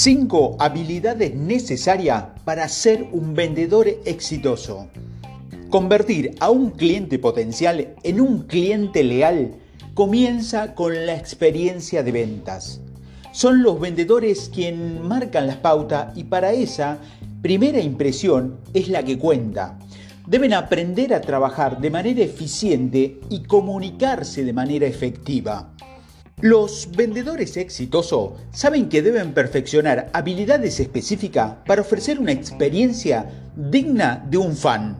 5 habilidades necesarias para ser un vendedor exitoso. Convertir a un cliente potencial en un cliente leal comienza con la experiencia de ventas. Son los vendedores quienes marcan las pautas y para esa primera impresión es la que cuenta. Deben aprender a trabajar de manera eficiente y comunicarse de manera efectiva. Los vendedores exitosos saben que deben perfeccionar habilidades específicas para ofrecer una experiencia digna de un fan.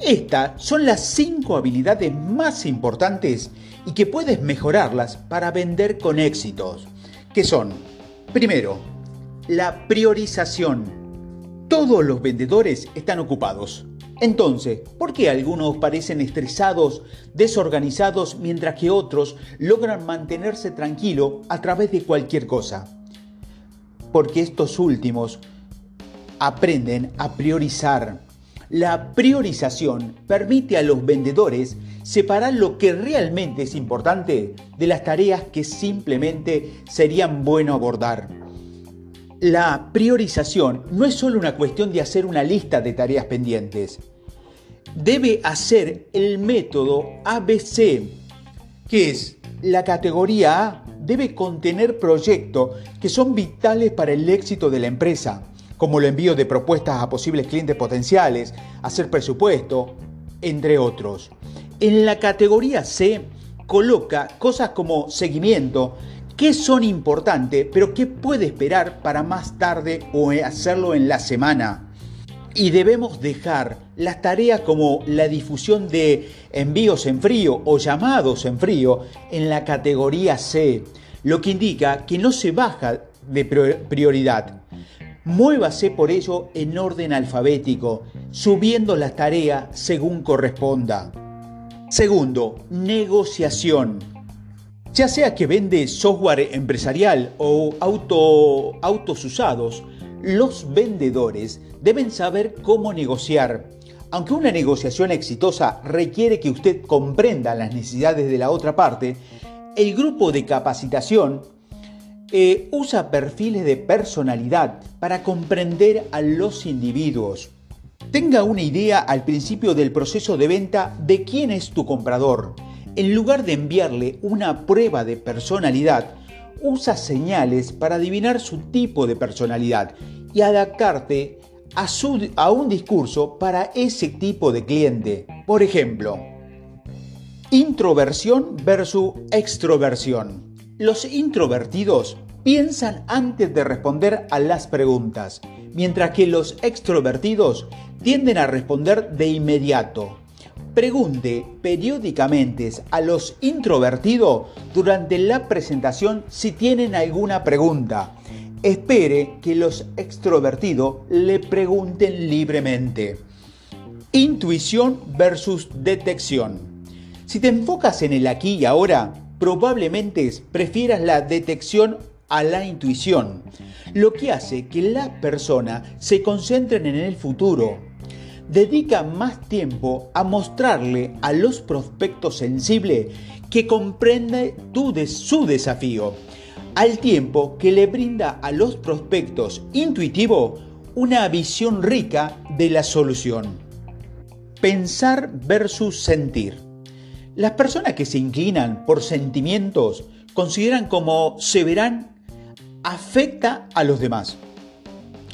Estas son las cinco habilidades más importantes y que puedes mejorarlas para vender con éxitos, que son, primero, la priorización. Todos los vendedores están ocupados. Entonces, ¿por qué algunos parecen estresados, desorganizados, mientras que otros logran mantenerse tranquilo a través de cualquier cosa? Porque estos últimos aprenden a priorizar. La priorización permite a los vendedores separar lo que realmente es importante de las tareas que simplemente serían bueno abordar. La priorización no es solo una cuestión de hacer una lista de tareas pendientes. Debe hacer el método ABC, que es la categoría A debe contener proyectos que son vitales para el éxito de la empresa, como el envío de propuestas a posibles clientes potenciales, hacer presupuesto, entre otros. En la categoría C coloca cosas como seguimiento, qué son importantes, pero qué puede esperar para más tarde o hacerlo en la semana. Y debemos dejar las tareas como la difusión de envíos en frío o llamados en frío en la categoría C, lo que indica que no se baja de prioridad. Muévase por ello en orden alfabético, subiendo las tareas según corresponda. Segundo, negociación. Ya sea que vende software empresarial o auto, autos usados, los vendedores deben saber cómo negociar. Aunque una negociación exitosa requiere que usted comprenda las necesidades de la otra parte, el grupo de capacitación eh, usa perfiles de personalidad para comprender a los individuos. Tenga una idea al principio del proceso de venta de quién es tu comprador en lugar de enviarle una prueba de personalidad, usa señales para adivinar su tipo de personalidad y adaptarte a, un discurso para ese tipo de cliente. Por ejemplo, introversión versus extroversión. Los introvertidos piensan antes de responder a las preguntas, mientras que los extrovertidos tienden a responder de inmediato. Pregunte periódicamente a los introvertidos durante la presentación si tienen alguna pregunta. Espere que los extrovertidos le pregunten libremente. Intuición versus detección. Si te enfocas en el aquí y ahora, probablemente prefieras la detección a la intuición, lo que hace que las personas se concentren en el futuro, dedica más tiempo a mostrarle a los prospectos sensibles que comprende tu de su desafío, al tiempo que le brinda a los prospectos intuitivo una visión rica de la solución. Pensar versus sentir. Las personas que se inclinan por sentimientos consideran como se verán afecta a los demás.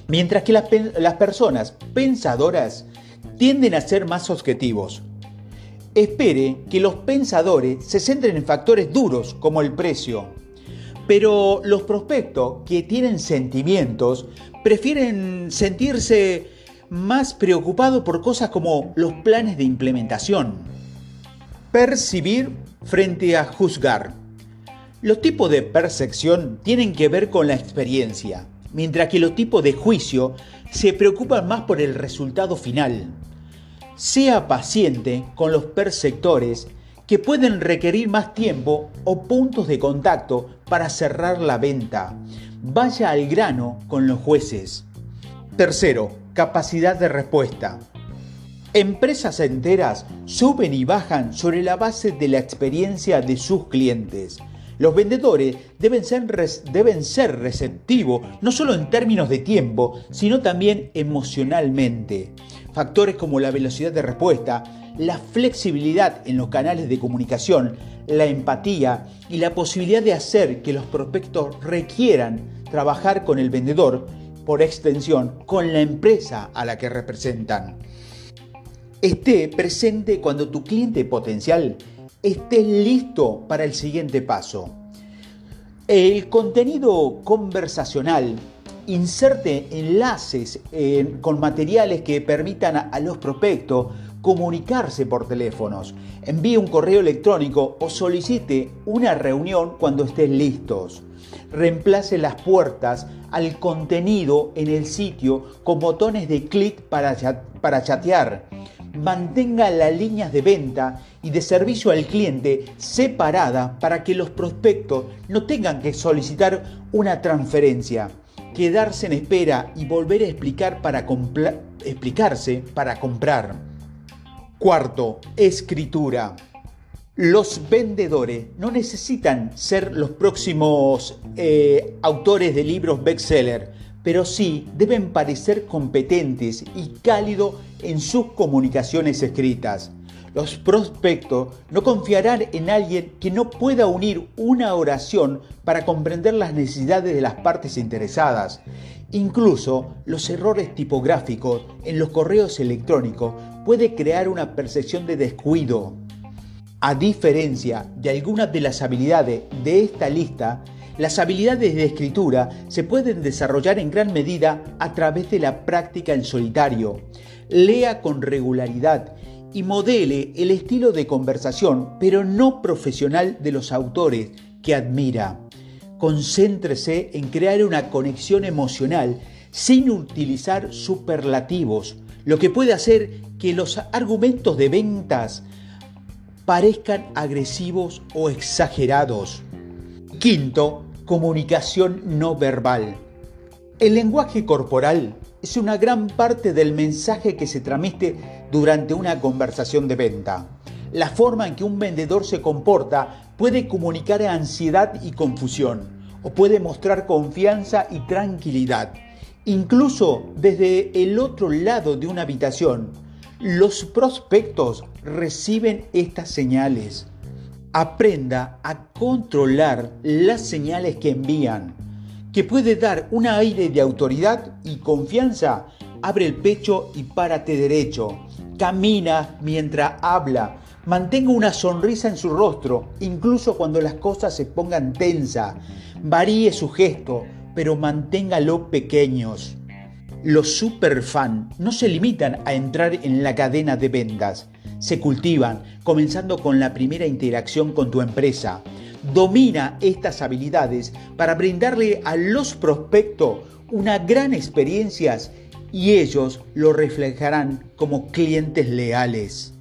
Mientras que las, las personas pensadoras tienden a ser más objetivos. Espere que los pensadores se centren en factores duros como el precio, pero los prospectos que tienen sentimientos prefieren sentirse más preocupados por cosas como los planes de implementación. Percibir frente a juzgar. Los tipos de percepción tienen que ver con la experiencia, mientras que los tipos de juicio se preocupan más por el resultado final. Sea paciente con los perceptores que pueden requerir más tiempo o puntos de contacto para cerrar la venta. Vaya al grano con los jueces. Tercero, capacidad de respuesta. Empresas enteras suben y bajan sobre la base de la experiencia de sus clientes. Los vendedores deben ser, deben ser receptivos, no solo en términos de tiempo, sino también emocionalmente. Factores como la velocidad de respuesta, la flexibilidad en los canales de comunicación, la empatía y la posibilidad de hacer que los prospectos requieran trabajar con el vendedor, por extensión, con la empresa a la que representan. Esté presente cuando tu cliente potencial esté listo para el siguiente paso. El contenido conversacional inserte enlaces con materiales que permitan a, los prospectos comunicarse por teléfonos, envíe un correo electrónico o solicite una reunión cuando estén listos. Reemplace las puertas al contenido en el sitio con botones de clic para, para chatear. Mantenga las líneas de venta y de servicio al cliente separadas para que los prospectos no tengan que solicitar una transferencia quedarse en espera y volver a explicar para explicarse para comprar. Cuarto, escritura. Los vendedores no necesitan ser los próximos eh, autores de libros bestseller, pero sí deben parecer competentes y cálidos en sus comunicaciones escritas. Los prospectos no confiarán en alguien que no pueda unir una oración para comprender las necesidades de las partes interesadas. Incluso los errores tipográficos en los correos electrónicos puede crear una percepción de descuido. A diferencia de algunas de las habilidades de esta lista, las habilidades de escritura se pueden desarrollar en gran medida a través de la práctica en solitario. Lea con regularidad y modele el estilo de conversación, pero no profesional de los autores que admira. Concéntrese en crear una conexión emocional sin utilizar superlativos, lo que puede hacer que los argumentos de ventas parezcan agresivos o exagerados. Quinto, comunicación no verbal. El lenguaje corporal es una gran parte del mensaje que se transmite durante una conversación de venta. La forma en que un vendedor se comporta puede comunicar ansiedad y confusión o puede mostrar confianza y tranquilidad. Incluso desde el otro lado de una habitación, los prospectos reciben estas señales. Aprenda a controlar las señales que envían que puede dar un aire de autoridad y confianza, abre el pecho y párate derecho. Camina mientras habla. Mantenga una sonrisa en su rostro, incluso cuando las cosas se pongan tensas. Varíe su gesto, pero manténgalo pequeños. Los superfans no se limitan a entrar en la cadena de ventas. Se cultivan, comenzando con la primera interacción con tu empresa domina estas habilidades para brindarle a los prospectos una gran experiencia y ellos lo reflejarán como clientes leales.